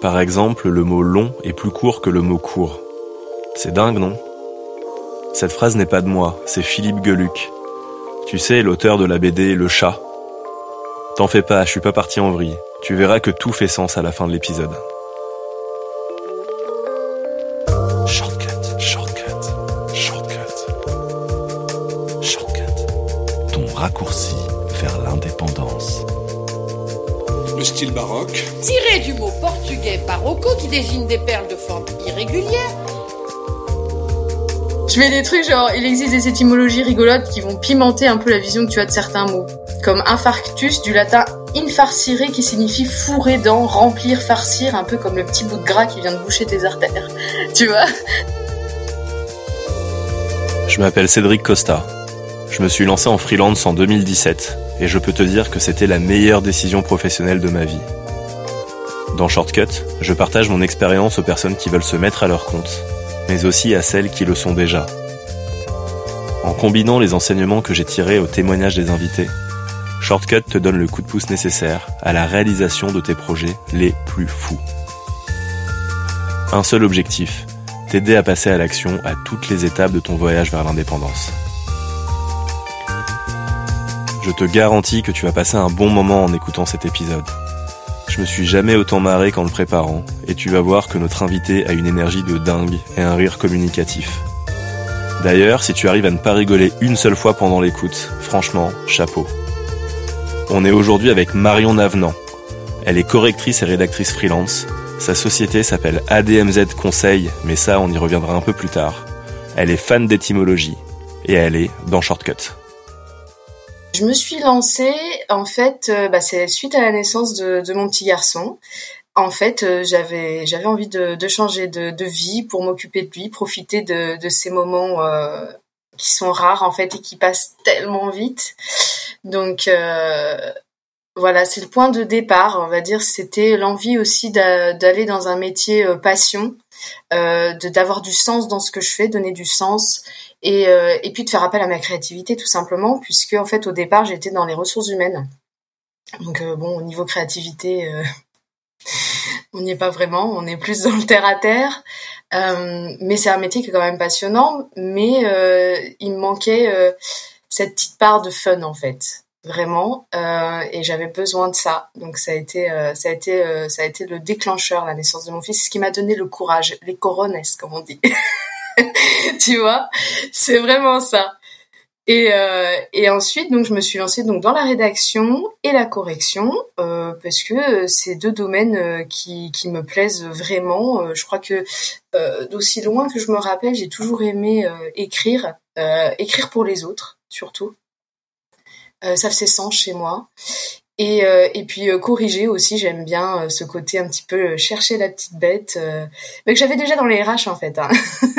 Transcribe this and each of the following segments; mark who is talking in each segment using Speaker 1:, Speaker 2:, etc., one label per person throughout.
Speaker 1: Par exemple, le mot long est plus court que le mot court. C'est dingue, non? Cette phrase n'est pas de moi, c'est Philippe Geluc. Tu sais, l'auteur de la BD Le chat. T'en fais pas, je suis pas parti en vrille. Tu verras que tout fait sens à la fin de l'épisode.
Speaker 2: Style baroque,
Speaker 3: Tiré du mot portugais barocco qui désigne des perles de forme irrégulière,
Speaker 4: Je mets des trucs genre, il existe des étymologies rigolotes qui vont pimenter un peu la vision que tu as de certains mots. Comme infarctus du latin infarcire qui signifie fourrer dans, remplir, farcir, un peu comme le petit bout de gras qui vient de boucher tes artères. Tu vois?
Speaker 1: Je m'appelle Cédric Costa. Je me suis lancé en freelance en 2017 et je peux te dire que c'était la meilleure décision professionnelle de ma vie. Dans Shortcut, je partage mon expérience aux personnes qui veulent se mettre à leur compte, mais aussi à celles qui le sont déjà. En combinant les enseignements que j'ai tirés au témoignage des invités, Shortcut te donne le coup de pouce nécessaire à la réalisation de tes projets les plus fous. Un seul objectif, t'aider à passer à l'action à toutes les étapes de ton voyage vers l'indépendance. Je te garantis que tu vas passer un bon moment en écoutant cet épisode. Je me suis jamais autant marré qu'en le préparant, et tu vas voir que notre invité a une énergie de dingue et un rire communicatif. D'ailleurs, si tu arrives à ne pas rigoler une seule fois pendant l'écoute, franchement, chapeau. On est aujourd'hui avec Marion Navenant. Elle est correctrice et rédactrice freelance. Sa société s'appelle ADMZ Conseil, mais ça, on y reviendra un peu plus tard. Elle est fan d'étymologie, et elle est dans Shortcut.
Speaker 4: Je me suis lancée, en fait, euh, bah, c'est suite à la naissance de, mon petit garçon. En fait, euh, j'avais j'avais envie de, changer de, vie pour m'occuper de lui, profiter de, ces moments euh, qui sont rares en fait et qui passent tellement vite. Donc voilà, c'est le point de départ, on va dire. C'était l'envie aussi d'a- d'aller dans un métier passion, euh, d'avoir du sens dans ce que je fais, donner du sens et, euh, et puis de faire appel à ma créativité tout simplement puisque en fait au départ j'étais dans les ressources humaines. Donc euh, bon au niveau créativité euh, on n'y est pas vraiment on est plus dans le terre à terre. Euh, mais c'est un métier qui est quand même passionnant mais euh, il me manquait euh, cette petite part de fun en fait vraiment et j'avais besoin de ça. Donc ça a été ça a été ça a été le déclencheur la naissance de mon fils ce qui m'a donné le courage les corones comme on dit tu vois c'est vraiment ça. Et, euh, et ensuite donc je me suis lancée donc dans la rédaction et la correction euh, parce que euh, c'est deux domaines qui, qui me plaisent vraiment. Je crois que d'aussi loin que je me rappelle j'ai toujours aimé écrire écrire pour les autres surtout. Ça fait sens chez moi et, euh, et puis euh, corriger aussi, j'aime bien euh, ce côté un petit peu euh, chercher la petite bête, euh, mais que j'avais déjà dans les RH en fait, hein,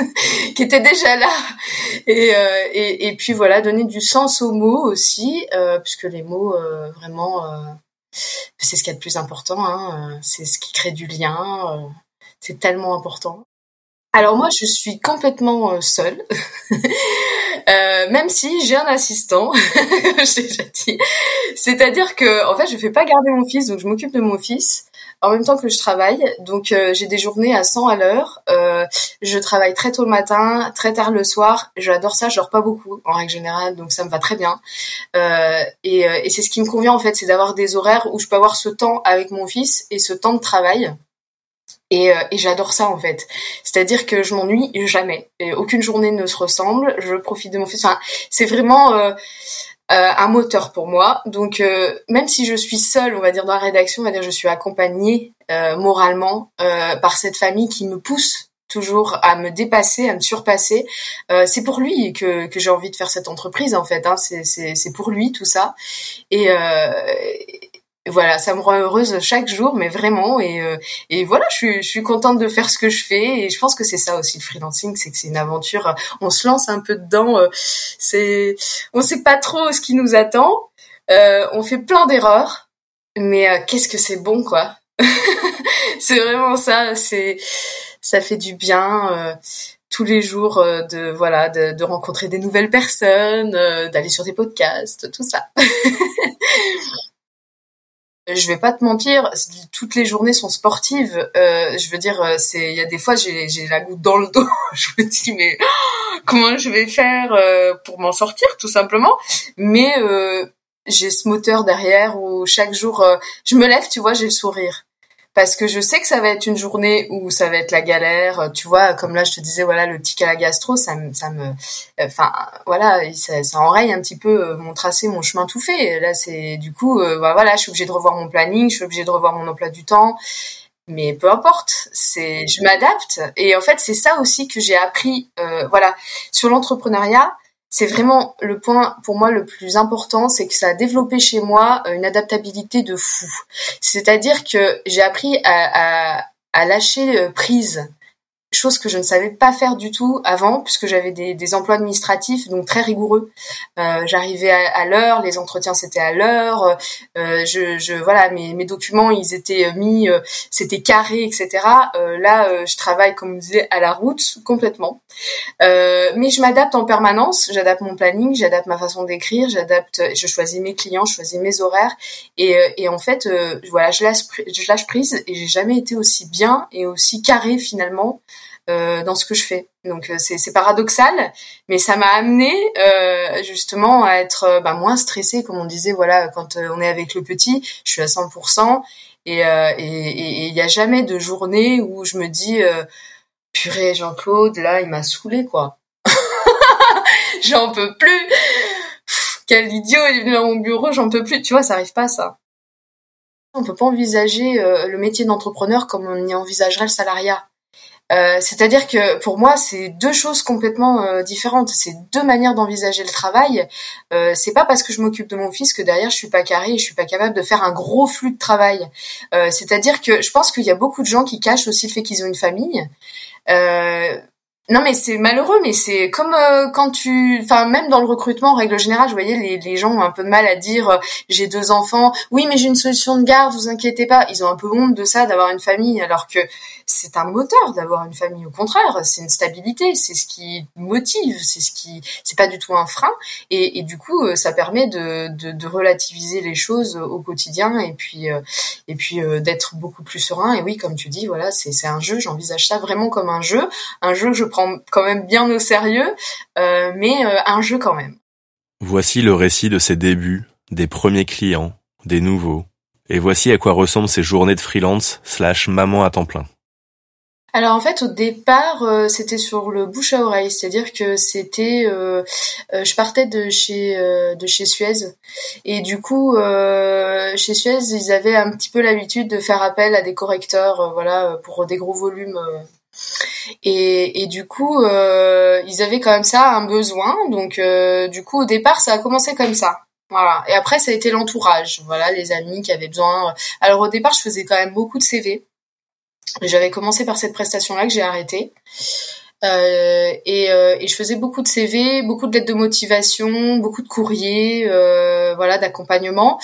Speaker 4: qui était déjà là. Et, euh, et, et puis voilà, donner du sens aux mots aussi, puisque les mots vraiment, c'est ce qu'il y a de plus important, hein, c'est ce qui crée du lien, c'est tellement important. Alors moi, je suis complètement seule, Euh, même si j'ai un assistant, je l'ai déjà dit. C'est-à-dire que, en fait, je fais pas garder mon fils, donc je m'occupe de mon fils en même temps que je travaille. Donc euh, j'ai des journées à 100 à l'heure. Euh, je travaille très tôt le matin, très tard le soir. J'adore ça. Je dors pas beaucoup en règle générale, donc ça me va très bien. Euh, et euh, et c'est ce qui me convient en fait, c'est d'avoir des horaires où je peux avoir ce temps avec mon fils et ce temps de travail. Et, euh, et j'adore ça en fait. C'est-à-dire que je m'ennuie jamais. Et aucune journée ne se ressemble. Je profite de mon fils. Enfin, c'est vraiment euh, euh, un moteur pour moi. Donc euh, même si je suis seule, on va dire dans la rédaction, on va dire je suis accompagnée euh, moralement euh, par cette famille qui me pousse toujours à me dépasser, à me surpasser. Euh, c'est pour lui que, que j'ai envie de faire cette entreprise en fait. Hein. C'est, pour lui tout ça. Et, euh, voilà, ça me rend heureuse chaque jour, mais vraiment. Et, euh, et voilà, je suis, je suis contente de faire ce que je fais. Et je pense que c'est ça aussi le freelancing, c'est que c'est une aventure. On se lance un peu dedans. Euh, c'est, on sait pas trop ce qui nous attend. Euh, on fait plein d'erreurs, mais euh, qu'est-ce que c'est bon, quoi. c'est vraiment ça. C'est, ça fait du bien tous les jours de voilà de, de, rencontrer des nouvelles personnes, d'aller sur des podcasts, tout ça. je vais pas te mentir, toutes les journées sont sportives. Euh, je veux dire, euh, c'est il y a des fois j'ai j'ai la goutte dans le dos. je me dis mais comment je vais faire euh, pour m'en sortir tout simplement? Mais euh, j'ai ce moteur derrière où chaque jour je me lève, tu vois, j'ai le sourire parce que je sais que ça va être une journée où ça va être la galère, tu vois, comme là je te disais voilà le tic à la gastro, ça me ça me enfin voilà, ça, ça enraye un petit peu euh, mon tracé, mon chemin tout fait. Là c'est du coup euh, bah, voilà, je suis obligée de revoir mon planning, je suis obligée de revoir mon emploi du temps. Mais peu importe, c'est je m'adapte et en fait c'est ça aussi que j'ai appris euh, voilà sur l'entrepreneuriat c'est vraiment le point pour moi le plus important, c'est que ça a développé chez moi euh, une adaptabilité de fou. C'est-à-dire que j'ai appris à, à, lâcher euh, prise chose que je ne savais pas faire du tout avant puisque j'avais des, des, emplois administratifs donc très rigoureux. Euh, j'arrivais à, l'heure les entretiens c'était à l'heure. Euh, je, je, voilà mes, mes documents ils étaient mis euh, c'était carré etc euh, là euh, je travaille comme on disait à la route complètement. Mais je m'adapte en permanence. J'adapte mon planning j'adapte ma façon d'écrire j'adapte je choisis mes clients je choisis mes horaires. Et, et en fait voilà je lâche je lâche prise et j'ai jamais été aussi bien et aussi carré finalement euh, dans ce que je fais. Donc euh, c'est paradoxal, mais ça m'a amené euh, justement à être bah, moins stressée, comme on disait. Voilà, quand on est avec le petit, je suis à 100% et il n'y a jamais de journée où je me dis purée Jean-Claude, là il m'a saoulé quoi. j'en peux plus. quel idiot il est venu à mon bureau, j'en peux plus. Tu vois, ça arrive pas ça. On peut pas envisager le métier d'entrepreneur comme on y envisagerait le salariat. Euh, c'est-à-dire que pour moi, c'est deux choses complètement euh, différentes. C'est deux manières d'envisager le travail. Euh, c'est pas parce que je m'occupe de mon fils que derrière je suis pas carré et je suis pas capable de faire un gros flux de travail. Euh, c'est-à-dire que je pense qu'il y a beaucoup de gens qui cachent aussi le fait qu'ils ont une famille. Non mais c'est malheureux, mais c'est comme euh, quand tu, enfin même dans le recrutement en règle générale, je voyais les, les gens ont un peu de mal à dire euh, j'ai deux enfants, oui mais j'ai une solution de garde, vous inquiétez pas. Ils ont un peu honte de ça, d'avoir une famille, alors que c'est un moteur d'avoir une famille. Au contraire, c'est une stabilité, c'est ce qui motive, c'est ce qui, c'est pas du tout un frein. Et, et du coup, euh, ça permet de, de, de, relativiser les choses au quotidien et puis et puis d'être beaucoup plus serein. Et oui, comme tu dis, voilà, c'est c'est un jeu. J'envisage ça vraiment comme un jeu, un jeu que je prends quand même bien au sérieux, euh, mais euh, un jeu quand même.
Speaker 1: Voici le récit de ses débuts, des premiers clients, des nouveaux, et voici à quoi ressemblent ces journées de freelance slash maman à temps plein.
Speaker 4: Alors en fait au départ euh, c'était sur le bouche à oreille, c'est-à-dire que c'était je partais de chez de chez Suez et du coup chez Suez ils avaient un petit peu l'habitude de faire appel à des correcteurs voilà pour des gros volumes et, du coup, euh, ils avaient quand même ça, un besoin. Donc, euh, du coup, au départ, ça a commencé comme ça. Voilà. Et après, ça a été l'entourage. Voilà, les amis qui avaient besoin. Alors, au départ, je faisais quand même beaucoup de CV. J'avais commencé par cette prestation-là que j'ai arrêtée. Euh, et, euh, et, je faisais beaucoup de CV, beaucoup de lettres de motivation, beaucoup de courriers, euh, voilà, d'accompagnement.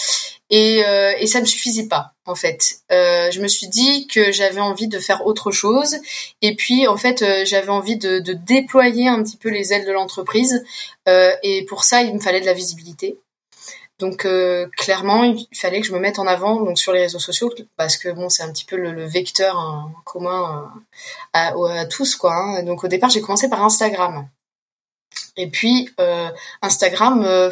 Speaker 4: Et, euh, et ça me suffisait pas en fait. Euh, je me suis dit que j'avais envie de faire autre chose et puis en fait euh, j'avais envie de, de, déployer un petit peu les ailes de l'entreprise et pour ça il me fallait de la visibilité. Donc euh, clairement il fallait que je me mette en avant donc sur les réseaux sociaux parce que bon c'est un petit peu le, vecteur hein, commun à, à, tous quoi. Hein. Donc au départ j'ai commencé par Instagram et puis Instagram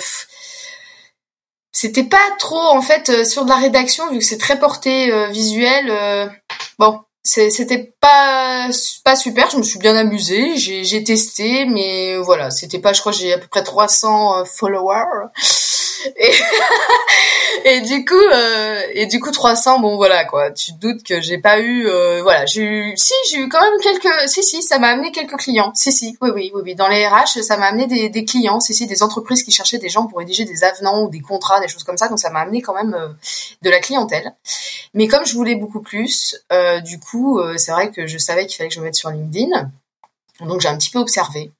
Speaker 4: c'était pas trop en fait euh, sur de la rédaction vu que c'est très porté euh, visuel. Euh, bon, c'était pas pas super je me suis bien amusée j'ai testé mais voilà c'était pas je crois j'ai à peu près 300 euh, followers. Et, du coup euh, et du coup 300 bon voilà quoi. Tu te doutes que j'ai pas eu euh, voilà j'ai eu si j'ai eu quand même quelques si si ça m'a amené quelques clients. Si si oui oui oui oui dans les RH ça m'a amené des, clients si si des entreprises qui cherchaient des gens pour rédiger des avenants ou des contrats des choses comme ça. Donc ça m'a amené quand même de la clientèle. Mais comme je voulais beaucoup plus du coup euh, c'est vrai que je savais qu'il fallait que je me mette sur LinkedIn donc j'ai un petit peu observé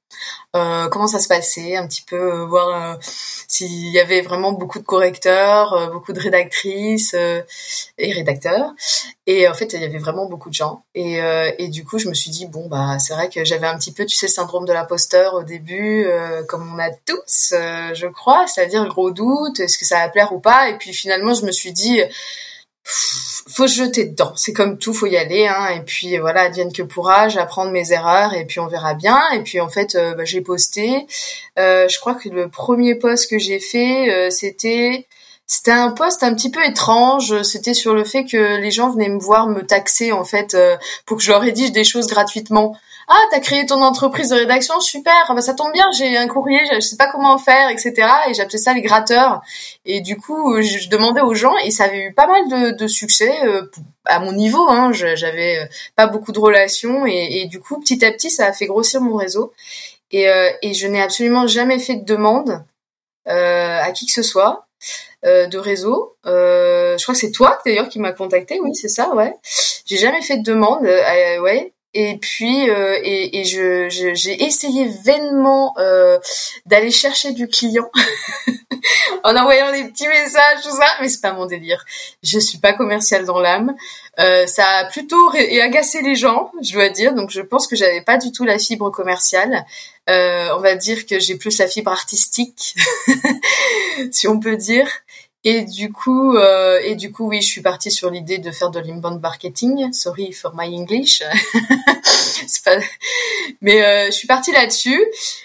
Speaker 4: euh, comment ça se passait, un petit peu euh, voir s'il y avait vraiment beaucoup de correcteurs, beaucoup de rédactrices et rédacteurs. Et en fait, il y avait vraiment beaucoup de gens. Et, et du coup, je me suis dit bon bah c'est vrai que j'avais un petit peu, tu sais, le syndrome de l'imposteur au début, comme on a tous, je crois, c'est-à-dire gros doute, est-ce que ça va plaire ou pas? Et puis finalement, je me suis dit faut se jeter dedans. C'est comme tout, faut y aller. Hein. Et puis voilà, advienne que pourra, j'apprends mes erreurs et puis on verra bien. Et puis en fait, euh, bah, j'ai posté. Euh, je crois que le premier post que j'ai fait, euh, c'était c'était un post un petit peu étrange. C'était sur le fait que les gens venaient me voir me taxer en fait pour que je leur rédige des choses gratuitement. Ah t'as créé ton entreprise de rédaction super. Bah ça tombe bien j'ai un courrier je sais pas comment faire etc et j'appelais ça les gratteurs et du coup je, demandais aux gens et ça avait eu pas mal de, succès euh, à mon niveau hein. J'avais euh, pas beaucoup de relations. Et, du coup petit à petit ça a fait grossir mon réseau. Et, euh, je n'ai absolument jamais fait de demande euh, à qui que ce soit euh, de réseau. Euh, je crois que c'est toi d'ailleurs qui m'a contacté, oui c'est ça, ouais. J'ai jamais fait de demande, ouais. Et puis, euh, et, et je, j'ai essayé vainement euh, d'aller chercher du client en envoyant des petits messages, tout ça, mais c'est pas mon délire. Je suis pas commerciale dans l'âme. Euh, ça a plutôt agacé les gens, je dois dire. Donc, je pense que j'avais pas du tout la fibre commerciale. Euh, on va dire que j'ai plus la fibre artistique, si on peut dire. Et du coup, euh, et du coup, oui, je suis partie sur l'idée de faire de l'inbound marketing. Sorry for my English. Mais euh, je suis partie là-dessus.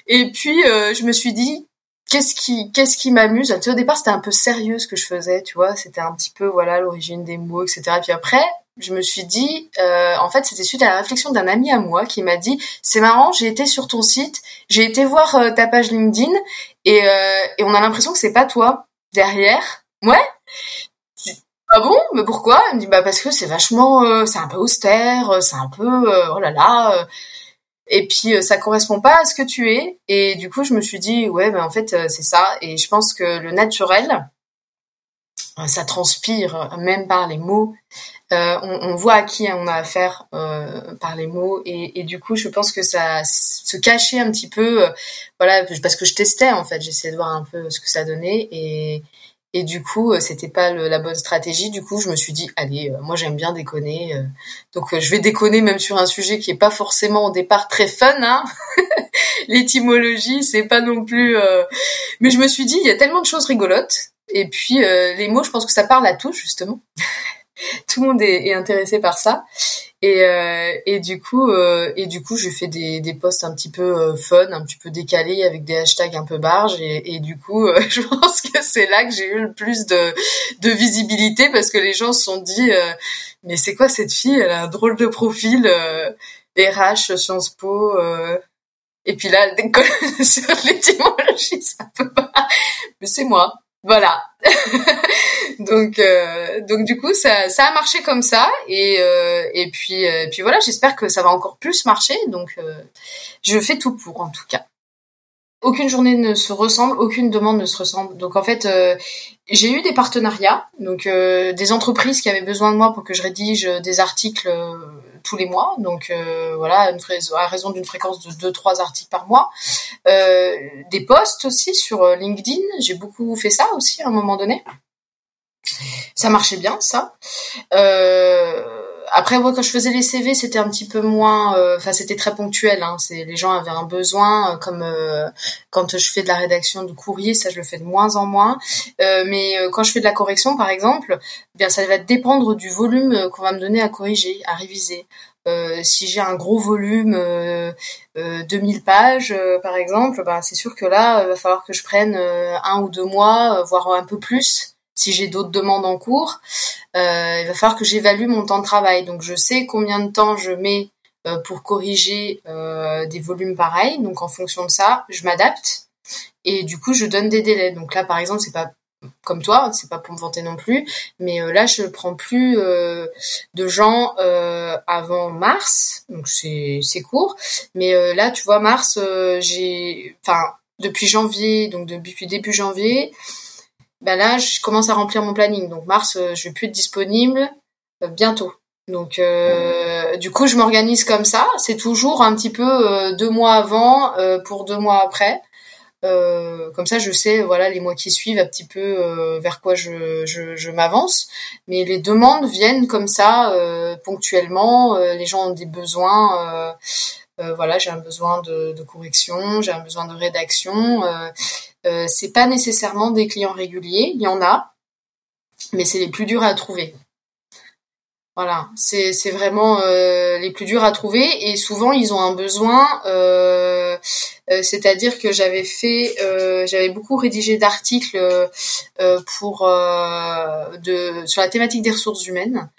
Speaker 4: Et puis, euh, je me suis dit, qu'est-ce qui, qu'est-ce qui m'amuse? Au départ, c'était un peu sérieux ce que je faisais, tu vois. C'était un petit peu, voilà, l'origine des mots, etc. Et puis après, je me suis dit, euh, en fait, c'était suite à la réflexion d'un ami à moi qui m'a dit, c'est marrant, j'ai été sur ton site, j'ai été voir euh, ta page LinkedIn et, euh, et on a l'impression que c'est pas toi derrière. Ouais. Ah bon? Mais pourquoi Elle me dit bah parce que c'est vachement, euh, c'est un peu austère, euh, c'est un peu, euh, oh là là. et puis ça correspond pas à ce que tu es. Et du coup je me suis dit ouais ben en fait c'est ça. Et je pense que le naturel, ça transpire même par les mots. on, voit à qui on a affaire par les mots et, et, du coup je pense que ça se cachait un petit peu voilà parce que je testais en fait j'essayais de voir un peu ce que ça donnait et et du coup, euh, c'était pas le, la bonne stratégie. Du coup, je me suis dit, allez, euh, moi j'aime bien déconner, euh, donc je vais déconner même sur un sujet qui est pas forcément au départ très fun. Hein L'étymologie, c'est pas non plus. Mais je me suis dit, il y a tellement de choses rigolotes. Et puis les mots, je pense que ça parle à tous justement. Tout le monde est, est intéressé par ça. Et, euh, et du coup, euh, et du coup, je fais des, des posts un petit peu euh, fun, un petit peu décalés avec des hashtags un peu barges. Et, et du coup, euh, je pense que c'est là que j'ai eu le plus de, de visibilité parce que les gens se sont dit, euh, mais c'est quoi cette fille? Elle a un drôle de profil, RH, Sciences Po. et puis là, sur l'étymologie, ça peut pas. Mais c'est moi. Voilà. donc euh, donc du coup ça ça a marché comme ça et euh, et puis euh, puis voilà j'espère que ça va encore plus marcher donc je fais tout pour en tout cas. Aucune journée ne se ressemble, aucune demande ne se ressemble. Donc en fait, j'ai eu des partenariats, donc des entreprises qui avaient besoin de moi pour que je rédige des articles tous les mois. Donc euh, voilà, à raison d'une fréquence de 2-3 articles par mois. Euh, des posts aussi sur euh, LinkedIn. J'ai beaucoup fait ça aussi à un moment donné. Ça marchait bien, ça. Après, moi, quand je faisais les CV, c'était un petit peu moins. Euh, enfin, c'était très ponctuel. Hein, c'est les gens avaient un besoin, euh, comme euh, quand je fais de la rédaction de courrier, ça je le fais de moins en moins. mais quand je fais de la correction, par exemple, eh bien ça va dépendre du volume qu'on va me donner à corriger, à réviser. si j'ai un gros volume, euh, 2000 pages par exemple, ben, c'est sûr que là, il va falloir que je prenne un ou deux mois, voire un peu plus si j'ai d'autres demandes en cours, il va falloir que j'évalue mon temps de travail. Donc je sais combien de temps je mets pour corriger des volumes pareils. Donc en fonction de ça, je m'adapte et du coup je donne des délais. Donc là par exemple c'est pas comme toi, c'est pas pour me vanter non plus, mais euh, là je prends plus euh, de gens euh, avant mars, donc c'est court, mais là tu vois mars j'ai enfin depuis janvier, donc depuis début janvier, ben là je commence à remplir mon planning. Donc mars je vais plus être disponible bientôt. Donc du coup je m'organise comme ça, c'est toujours un petit peu deux mois avant pour deux mois après. Euh, comme ça, je sais, voilà, les mois qui suivent, un petit peu euh, vers quoi je, je, je m'avance. Mais les demandes viennent comme ça, euh, ponctuellement. les gens ont des besoins. voilà, j'ai un besoin de, de correction, j'ai un besoin de rédaction. C'est pas nécessairement des clients réguliers, il y en a, mais c'est les plus durs à trouver. Voilà, c'est vraiment euh, les plus durs à trouver et souvent ils ont un besoin, euh, euh, c'est-à-dire que j'avais fait, j'avais beaucoup rédigé d'articles pour de sur la thématique des ressources humaines.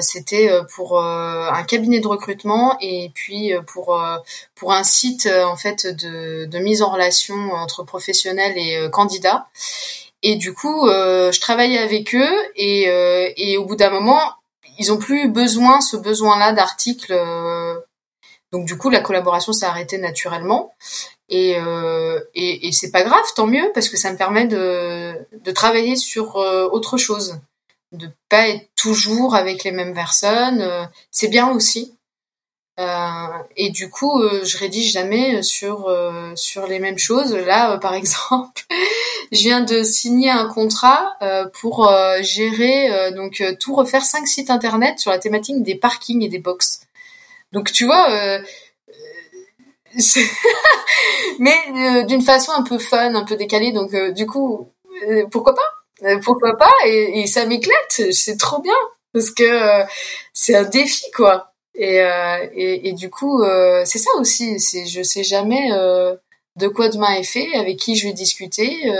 Speaker 4: C'était pour un cabinet de recrutement et puis pour pour un site en fait de de mise en relation entre professionnels et candidats. Et du coup, je travaillais avec eux et, et au bout d'un moment, ils ont plus besoin ce besoin-là d'articles. Euh, donc du coup, la collaboration s'est arrêtée naturellement. Et, euh, et, et c'est pas grave, tant mieux, parce que ça me permet de, de travailler sur euh, autre chose, de pas être toujours avec les mêmes personnes. C'est bien aussi. Euh, et du coup, euh, je rédige jamais sur euh, sur les mêmes choses. Là, par exemple, je viens de signer un contrat pour gérer donc tout refaire cinq sites internet sur la thématique des parkings et des box. Donc tu vois. mais d'une façon un peu fun, un peu décalée. Donc du coup, pourquoi pas? Pourquoi pas? Et, et ça m'éclate. C'est trop bien parce que c'est un défi quoi. Et, euh, et, et, du coup, euh, c'est ça aussi. C'est je sais jamais euh, de quoi demain est fait, avec qui je vais discuter,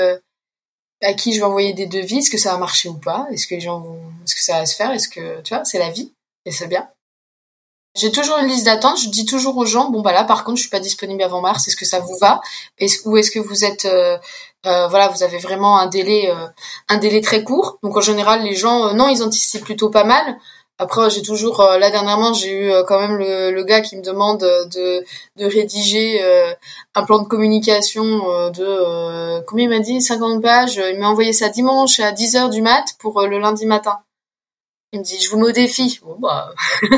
Speaker 4: à qui je vais envoyer des devis, est-ce que ça va marcher ou pas, est-ce que les gens vont, est-ce que ça va se faire, est-ce que tu vois, c'est la vie et c'est bien. J'ai toujours une liste d'attente. Je dis toujours aux gens, bon bah là par contre je suis pas disponible avant mars. Est-ce que ça vous va? Ou est-ce que vous êtes, voilà, vous avez vraiment un délai, un délai très court? Donc en général les gens, non, ils anticipent plutôt pas mal. Après, j'ai toujours, euh, là dernièrement, j'ai eu euh, quand même le, le, gars qui me demande de, de rédiger euh, un plan de communication de, combien il m'a dit, 50 pages. Il m'a envoyé ça dimanche à 10h du mat pour le lundi matin. Il me dit, je vous mets au défi. Bon, bah...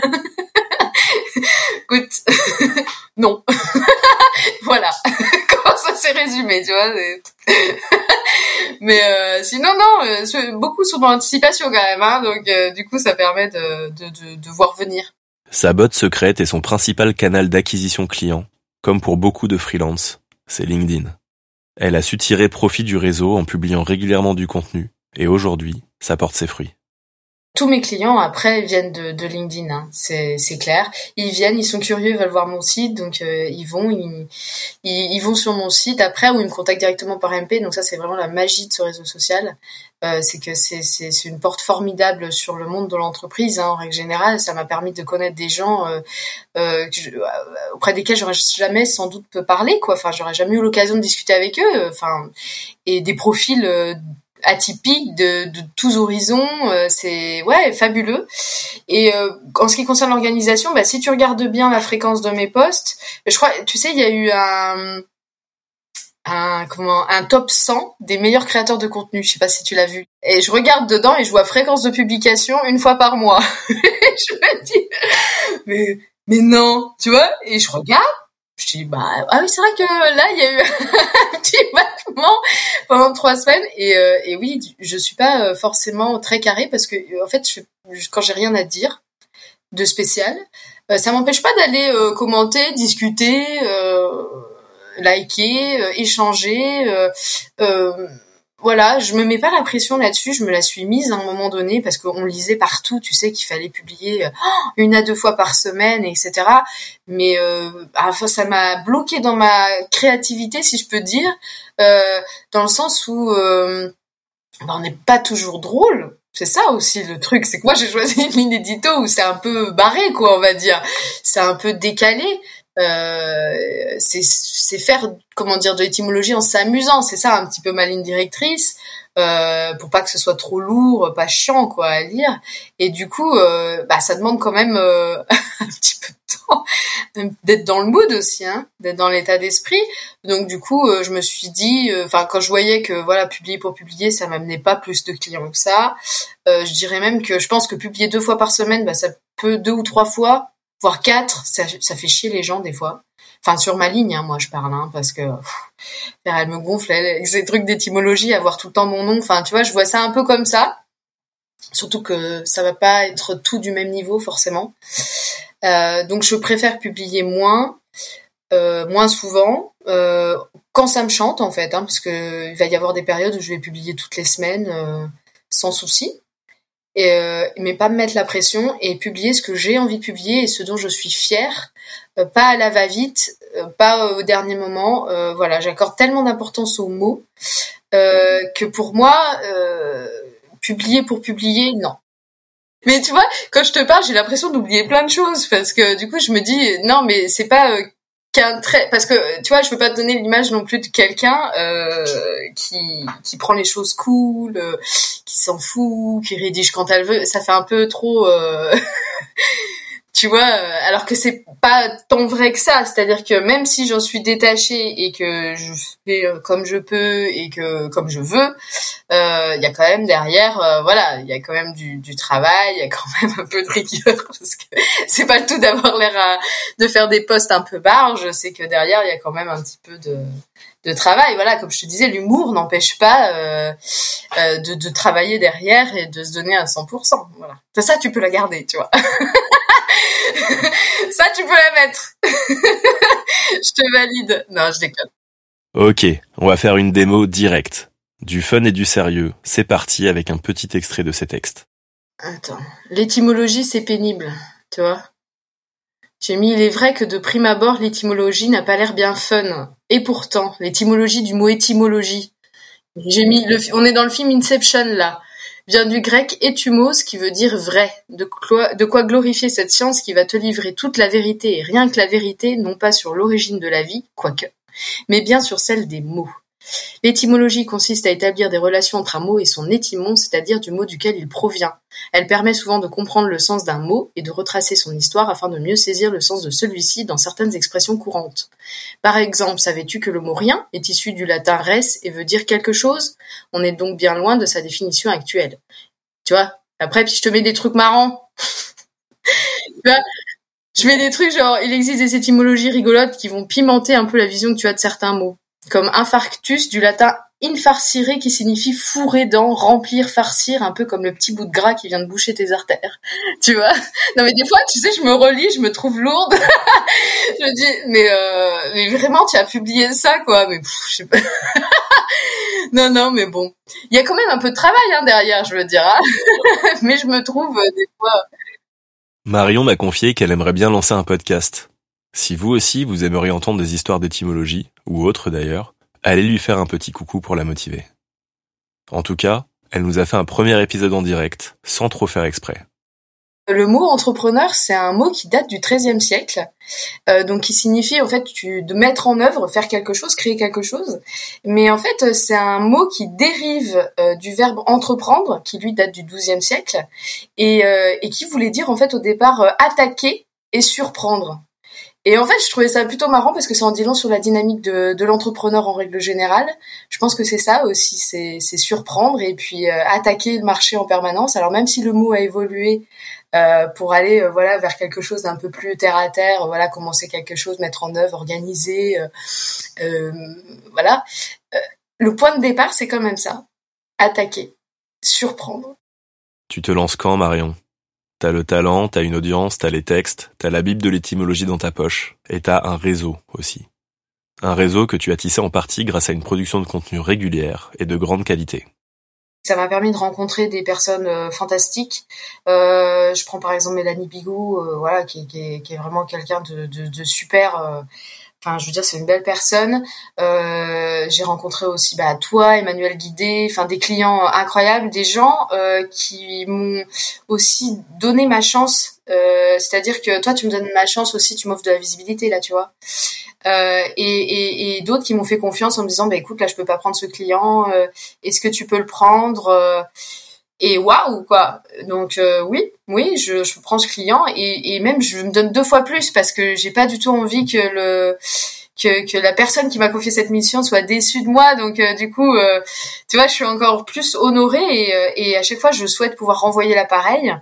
Speaker 4: Écoute, non. voilà. Comment ça s'est résumé, tu vois Mais euh, sinon, non, euh, beaucoup sont dans l'anticipation quand même. Hein, donc, euh, du coup, ça permet de, de, de, de voir venir.
Speaker 1: Sa botte secrète est son principal canal d'acquisition client, comme pour beaucoup de freelance, c'est LinkedIn. Elle a su tirer profit du réseau en publiant régulièrement du contenu, et aujourd'hui, ça porte ses fruits.
Speaker 4: Tous mes clients après viennent de, de LinkedIn, hein. c'est clair. Ils viennent, ils sont curieux, ils veulent voir mon site, donc euh, ils vont, ils, ils, vont sur mon site après ou ils me contactent directement par MP. Donc ça c'est vraiment la magie de ce réseau social, euh, c'est que c'est une porte formidable sur le monde de l'entreprise hein, en règle générale. Ça m'a permis de connaître des gens euh, euh auprès desquels j'aurais jamais sans doute parlé quoi. Enfin j'aurais jamais eu l'occasion de discuter avec eux. Enfin et des profils atypique de, de tous horizons. Euh, c'est ouais fabuleux. Et euh, en ce qui concerne l'organisation, bah, si tu regardes bien la fréquence de mes posts, je crois, tu sais, il y a eu un un comment un top 100 des meilleurs créateurs de contenu. Je sais pas si tu l'as vu. Et je regarde dedans et je vois fréquence de publication une fois par mois. je me dis mais mais non, tu vois Et je regarde je dis bah ah oui c'est vrai que là il y a eu un petit battement pendant trois semaines. Et, euh, et oui je suis pas euh, forcément très carré parce que en fait je, quand j'ai rien à dire de spécial euh, ça m'empêche pas d'aller commenter discuter liker échanger voilà, je me mets pas la pression là-dessus, je me la suis mise à un moment donné parce qu'on lisait partout, tu sais qu'il fallait publier euh, une à deux fois par semaine, etc. Mais euh, ah, ça m'a bloqué dans ma créativité, si je peux dire, euh, dans le sens où euh, ben, on n'est pas toujours drôle. C'est ça aussi le truc, c'est que moi j'ai choisi une ligne édito où c'est un peu barré quoi, on va dire. C'est un peu décalé. Euh, c'est faire comment dire de l'étymologie en s'amusant. C'est ça un petit peu ma ligne directrice. Euh, pour pas que ce soit trop lourd, pas chiant quoi à lire. Et du coup, euh, bah ça demande quand même euh, un petit peu de temps d'être dans le mood aussi, hein, d'être dans l'état d'esprit. Donc du coup, euh, je me suis dit, enfin quand je voyais que voilà publier pour publier, ça m'amenait pas plus de clients que ça. je dirais même que je pense que publier deux fois par semaine, bah ça peut deux ou trois fois, voire quatre, ça, ça fait chier les gens des fois. Enfin, sur ma ligne, hein, moi, je parle, hein, parce que elle me gonfle avec ces trucs d'étymologie, avoir tout le temps mon nom. Enfin, tu vois, je vois ça un peu comme ça. Surtout que ça va pas être tout du même niveau forcément. Euh, donc, je préfère publier moins, euh, moins souvent, euh, quand ça me chante en fait, hein, parce que il va y avoir des périodes où je vais publier toutes les semaines sans souci. Euh, mais pas me mettre la pression et publier ce que j'ai envie de publier et ce dont je suis fière euh, pas à la va-vite, euh, pas au dernier moment. Voilà, j'accorde tellement d'importance aux mots que pour moi, publier pour publier, non. Mais tu vois, quand je te parle, j'ai l'impression d'oublier plein de choses parce que du coup, je me dis non, mais c'est pas qu'un parce que tu vois, je veux pas te donner l'image non plus de quelqu'un qui qui prend les choses cool, qui s'en fout, qui rédige quand elle veut. Ça fait un peu trop tu vois euh, alors que c'est pas tant vrai que ça. C'est-à-dire que même si j'en suis détachée et que je fais euh, comme je peux et que comme je veux il euh, y a quand même derrière voilà il y a quand même du, du travail il y a quand même un peu de rigueur parce que c'est pas le tout d'avoir l'air de faire des postes un peu barges. C'est que derrière il y a quand même un petit peu de de travail. Voilà comme je te disais l'humour n'empêche pas de, de travailler derrière et de se donner à 100% voilà. Ça tu peux la garder tu vois Ça, tu peux la mettre. je te valide. Non, je déconne.
Speaker 1: Ok, on va faire une démo directe. Du fun et du sérieux. C'est parti avec un petit extrait de ces textes.
Speaker 4: Attends. L'étymologie, c'est pénible. Tu vois J'ai mis, il est vrai que de prime abord, l'étymologie n'a pas l'air bien fun. Et pourtant, l'étymologie du mot étymologie. J'ai mis, le, on est dans le film Inception, là vient du grec étumos qui veut dire vrai, de quoi glorifier cette science qui va te livrer toute la vérité et rien que la vérité, non pas sur l'origine de la vie, quoique, mais bien sur celle des mots. L'étymologie consiste à établir des relations entre un mot et son étymon, c'est-à-dire du mot duquel il provient. Elle permet souvent de comprendre le sens d'un mot et de retracer son histoire afin de mieux saisir le sens de celui-ci dans certaines expressions courantes. Par exemple, savais-tu que le mot rien est issu du latin res et veut dire quelque chose? On est donc bien loin de sa définition actuelle. Tu vois? Après, puis je te mets des trucs marrants. je mets des trucs genre, il existe des étymologies rigolotes qui vont pimenter un peu la vision que tu as de certains mots comme infarctus du latin infarcire qui signifie fourrer dans, remplir, farcir, un peu comme le petit bout de gras qui vient de boucher tes artères. Tu vois? Non mais des fois, tu sais, je me relis, je me trouve lourde. je me dis, mais, euh, mais vraiment, tu as publié ça, quoi. Mais non, non, mais bon. Il y a quand même un peu de travail hein, derrière, je veux dire. Hein. mais je me trouve euh, des fois...
Speaker 1: Marion m'a confié qu'elle aimerait bien lancer un podcast. Si vous aussi vous aimeriez entendre des histoires d'étymologie, ou autres d'ailleurs, allez lui faire un petit coucou pour la motiver. En tout cas, elle nous a fait un premier épisode en direct, sans trop faire exprès.
Speaker 4: Le mot entrepreneur, c'est un mot qui date du XIIIe siècle, euh, donc qui signifie en fait de mettre en œuvre, faire quelque chose, créer quelque chose. Mais en fait, c'est un mot qui dérive euh, du verbe entreprendre, qui lui date du XIIe siècle, euh, et, qui voulait dire en fait au départ attaquer et surprendre. Et en fait, je trouvais ça plutôt marrant parce que c'est en dit sur la dynamique de, de l'entrepreneur en règle générale. Je pense que c'est ça aussi, c'est surprendre et puis euh, attaquer le marché en permanence. Alors même si le mot a évolué euh, pour aller euh, voilà vers quelque chose d'un peu plus terre à terre, voilà commencer quelque chose, mettre en œuvre, organiser, voilà. le point de départ, c'est quand même ça, attaquer, surprendre.
Speaker 1: Tu te lances quand, Marion? T'as le talent, t'as une audience, t'as les textes, t'as la bible de l'étymologie dans ta poche, et t'as un réseau aussi. Un réseau que tu as tissé en partie grâce à une production de contenu régulière et de grande qualité.
Speaker 4: Ça m'a permis de rencontrer des personnes euh, fantastiques. Euh, je prends par exemple Mélanie Bigou, euh, voilà, qui, est, vraiment quelqu'un de super Enfin, je veux dire, c'est une belle personne. Euh, j'ai rencontré aussi bah, toi, Emmanuel Guidé, enfin des clients incroyables, des gens euh, qui m'ont aussi donné ma chance. Euh, C'est-à-dire que toi, tu me donnes ma chance aussi, tu m'offres de la visibilité là, tu vois. Euh, et, et, et d'autres qui m'ont fait confiance en me disant, bah écoute, là, je peux pas prendre ce client. euh, Est-ce que tu peux le prendre euh, et waouh quoi. Donc euh, oui oui je, je prends ce client et, et même je me donne deux fois plus parce que j'ai pas du tout envie que le que, que la personne qui m'a confié cette mission soit déçue de moi. Donc euh, du coup euh, tu vois je suis encore plus honorée et, euh, et à chaque fois je souhaite pouvoir renvoyer l'appareil.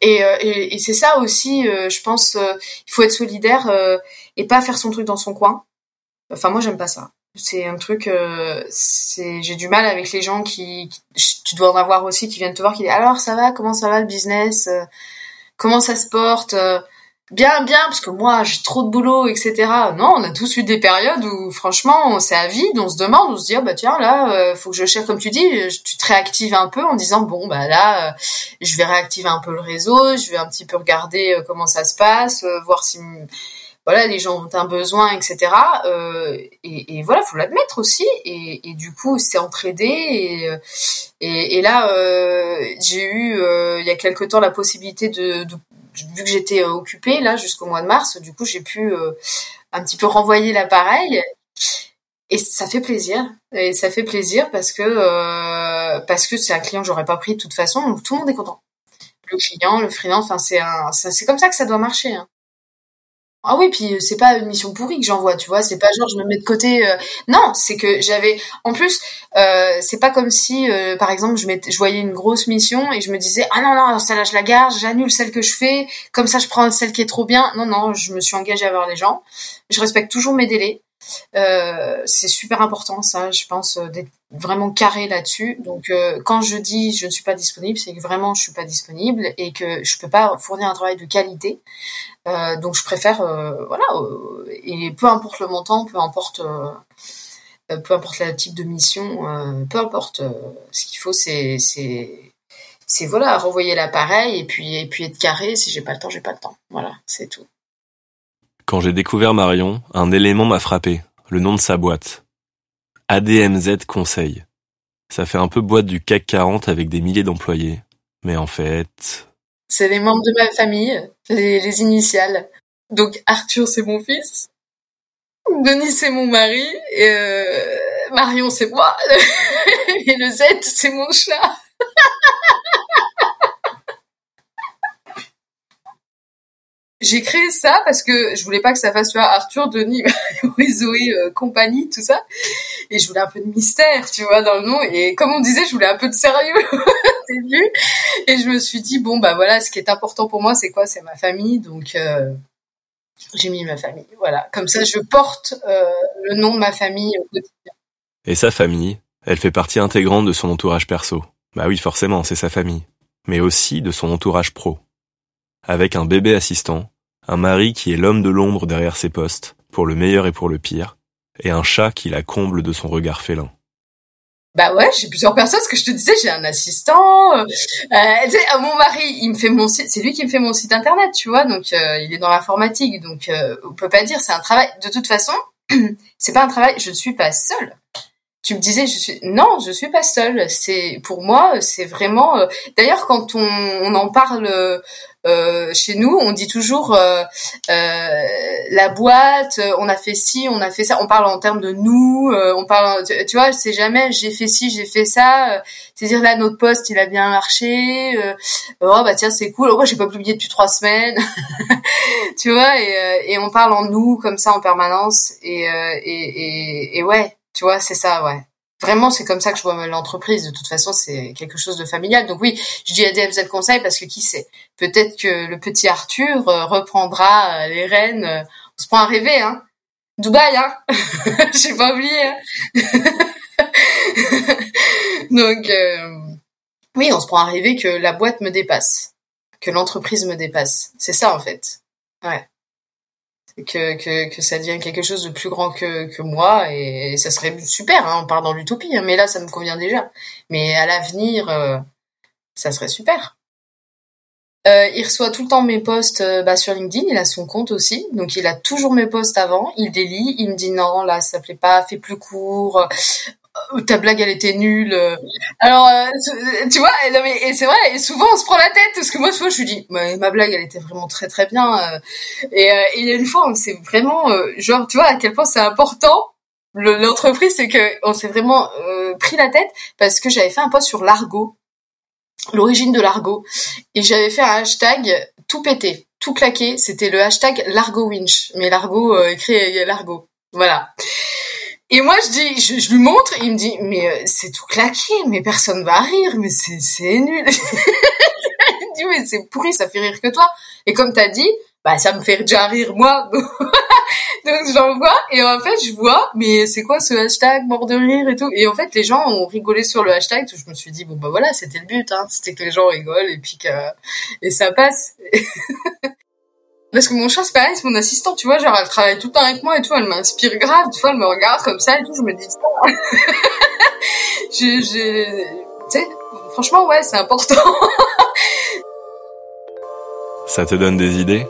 Speaker 4: Et, euh, et, et c'est ça aussi euh, je pense il faut être solidaire et pas faire son truc dans son coin. Enfin moi j'aime pas ça c'est un truc euh, c'est j'ai du mal avec les gens qui, tu dois en avoir aussi qui viennent te voir qui disent alors ça va? Comment ça va le business? Euh, comment ça se porte? Euh, bien bien parce que moi j'ai trop de boulot etc non on a tous eu des périodes où franchement c'est à vide on se demande on se dit ah bah tiens là euh, faut que je cherche comme tu dis tu te réactives un peu en disant bon bah là je vais réactiver un peu le réseau je vais un petit peu regarder comment ça se passe voir si voilà, les gens ont un besoin, etc. Euh, et, et voilà, faut l'admettre aussi. Et, du coup, c'est entraidé. Et, euh, et, et là, euh, j'ai eu il y a quelque temps la possibilité de, vu que j'étais occupée là jusqu'au mois de mars, du coup, j'ai pu un petit peu renvoyer l'appareil. Et ça fait plaisir. Et ça fait plaisir parce que parce que c'est un client que j'aurais pas pris de toute façon. Donc tout le monde est content. Le client, le freelance, enfin c'est un, c'est comme ça que ça doit marcher. hein. Ah oui, puis euh, c'est pas une mission pourrie que j'envoie, tu vois, c'est pas genre je me mets de côté. euh, Non, c'est que j'avais. En plus, euh, c'est pas comme si, euh, par exemple, je, je voyais une grosse mission et je me disais ah non non celle-là je la garde, j'annule celle que je fais, comme ça je prends celle qui est trop bien. Non non, je me suis engagée à voir les gens. Je respecte toujours mes délais. Euh, c'est super important ça, je pense euh, d'être vraiment carré là-dessus. Donc euh, quand je dis je ne suis pas disponible, c'est que vraiment je suis pas disponible et que je peux pas fournir un travail de qualité. Euh, donc je préfère euh, voilà et peu importe le montant, peu importe peu importe le type de mission, peu importe ce qu'il faut c'est c'est c'est voilà renvoyer l'appareil et puis et puis être carré si j'ai pas le temps j'ai pas le temps voilà c'est tout
Speaker 1: Quand j'ai découvert Marion, un élément m'a frappé, le nom de sa boîte. ADMZ Conseil. Ça fait un peu boîte du CAC 40 avec des milliers d'employés. Mais en fait...
Speaker 4: c'est les membres de ma famille les, les initiales. Donc Arthur c'est mon fils. Denis c'est mon mari. Euh, Marion c'est moi. Et le Z c'est mon chat j'ai créé ça parce que je voulais pas que ça fasse tu vois Arthur, Denis, Zoé, euh, compagnie, tout ça. Et je voulais un peu de mystère, tu vois, dans le nom. Et comme on disait, je voulais un peu de sérieux au début. Et je me suis dit, bon, bah voilà, ce qui est important pour moi, c'est quoi? C'est ma famille. Donc, euh, j'ai mis ma famille. Voilà. Comme ça, je porte euh, le nom de ma famille.
Speaker 1: Et sa famille, elle fait partie intégrante de son entourage perso. Bah oui, forcément, c'est sa famille. Mais aussi de son entourage pro. Avec un bébé assistant, un mari qui est l'homme de l'ombre derrière ses postes, pour le meilleur et pour le pire, et un chat qui la comble de son regard félin.
Speaker 4: Bah ouais, j'ai plusieurs personnes. Ce que je te disais, j'ai un assistant. Euh, euh, euh, mon mari, il me fait mon site. C'est lui qui me fait mon site internet, tu vois. Donc, euh, il est dans l'informatique. Donc, euh, on peut pas dire c'est un travail. De toute façon, c'est pas un travail. Je ne suis pas seule. Tu me disais, je suis non, je suis pas seule. C'est pour moi, c'est vraiment. euh, D'ailleurs, quand on, on en parle euh, chez nous, on dit toujours euh, euh, la boîte. euh, On a fait ci, on a fait ça. On parle en termes de nous. on parle, tu, tu vois, c'est jamais j'ai fait ci, j'ai fait ça. C'est-à-dire là, notre poste, il a bien marché. oh bah tiens, c'est cool. Oh, j'ai pas publié depuis trois semaines. tu vois, et, et on parle en nous comme ça en permanence. Et et, et, et ouais, tu vois, c'est ça, ouais. Vraiment, c'est comme ça que je vois l'entreprise. De toute façon, c'est quelque chose de familial. Donc oui, je dis ADMZ Conseil parce que qui sait Peut-être que le petit Arthur euh, reprendra euh, les rênes. euh, On se prend à rêver, hein Dubaï, hein J'ai pas oublié. Hein Donc euh, oui, on se prend à rêver que la boîte me dépasse, que l'entreprise me dépasse. C'est ça en fait. Ouais. Que, que, que ça devienne quelque chose de plus grand que, que moi et, ça serait super, hein, on part dans l'utopie, hein, mais là ça me convient déjà. Mais à l'avenir, euh, ça serait super. Euh, il reçoit tout le temps mes posts euh, bah, sur LinkedIn, il a son compte aussi, donc il a toujours mes posts avant, il délie, il me dit non, là ça plaît pas, fais plus court, ta blague elle était nulle. Alors euh, tu vois, et, et c'est vrai, et souvent on se prend la tête, parce que moi je lui dis, ma blague elle était vraiment très très bien, et, et il y a une fois on s'est vraiment, genre tu vois à quel point c'est important l'entreprise, c'est que on s'est vraiment pris la tête parce que j'avais fait un post sur l'argot l'origine de l'argot. Et j'avais fait un hashtag tout pété, tout claqué. C'était le hashtag l'argot winch. Mais l'argot euh, écrit l'argot. Voilà. Et moi je dis, je, lui montre, il me dit, mais euh, c'est tout claqué, mais personne va rire, mais c'est c'est nul. il dit, mais c'est pourri, ça fait rire que toi. Et comme t'as dit, bah ça me fait déjà rire moi. Donc j'envoie et en fait je vois mais c'est quoi ce hashtag mort de rire et tout? Et en fait les gens ont rigolé sur le hashtag tout je me suis dit bon bah voilà c'était le but hein c'était que les gens rigolent et puis que et ça passe parce que mon chat c'est pareil c'est mon assistant tu vois genre elle travaille tout le temps avec moi et tout elle m'inspire grave tu vois elle me regarde comme ça et tout je me dis je je tu sais franchement ouais c'est important
Speaker 1: ça te donne des idées?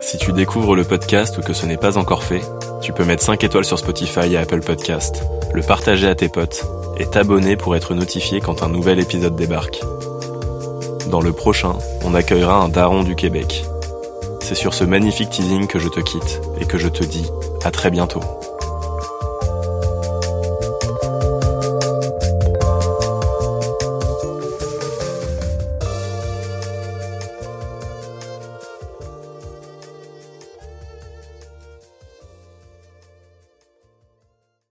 Speaker 1: Si tu découvres le podcast ou que ce n'est pas encore fait, tu peux mettre 5 étoiles sur Spotify et Apple Podcast, le partager à tes potes et t'abonner pour être notifié quand un nouvel épisode débarque. Dans le prochain, on accueillera un daron du Québec. C'est sur ce magnifique teasing que je te quitte et que je te dis à très bientôt.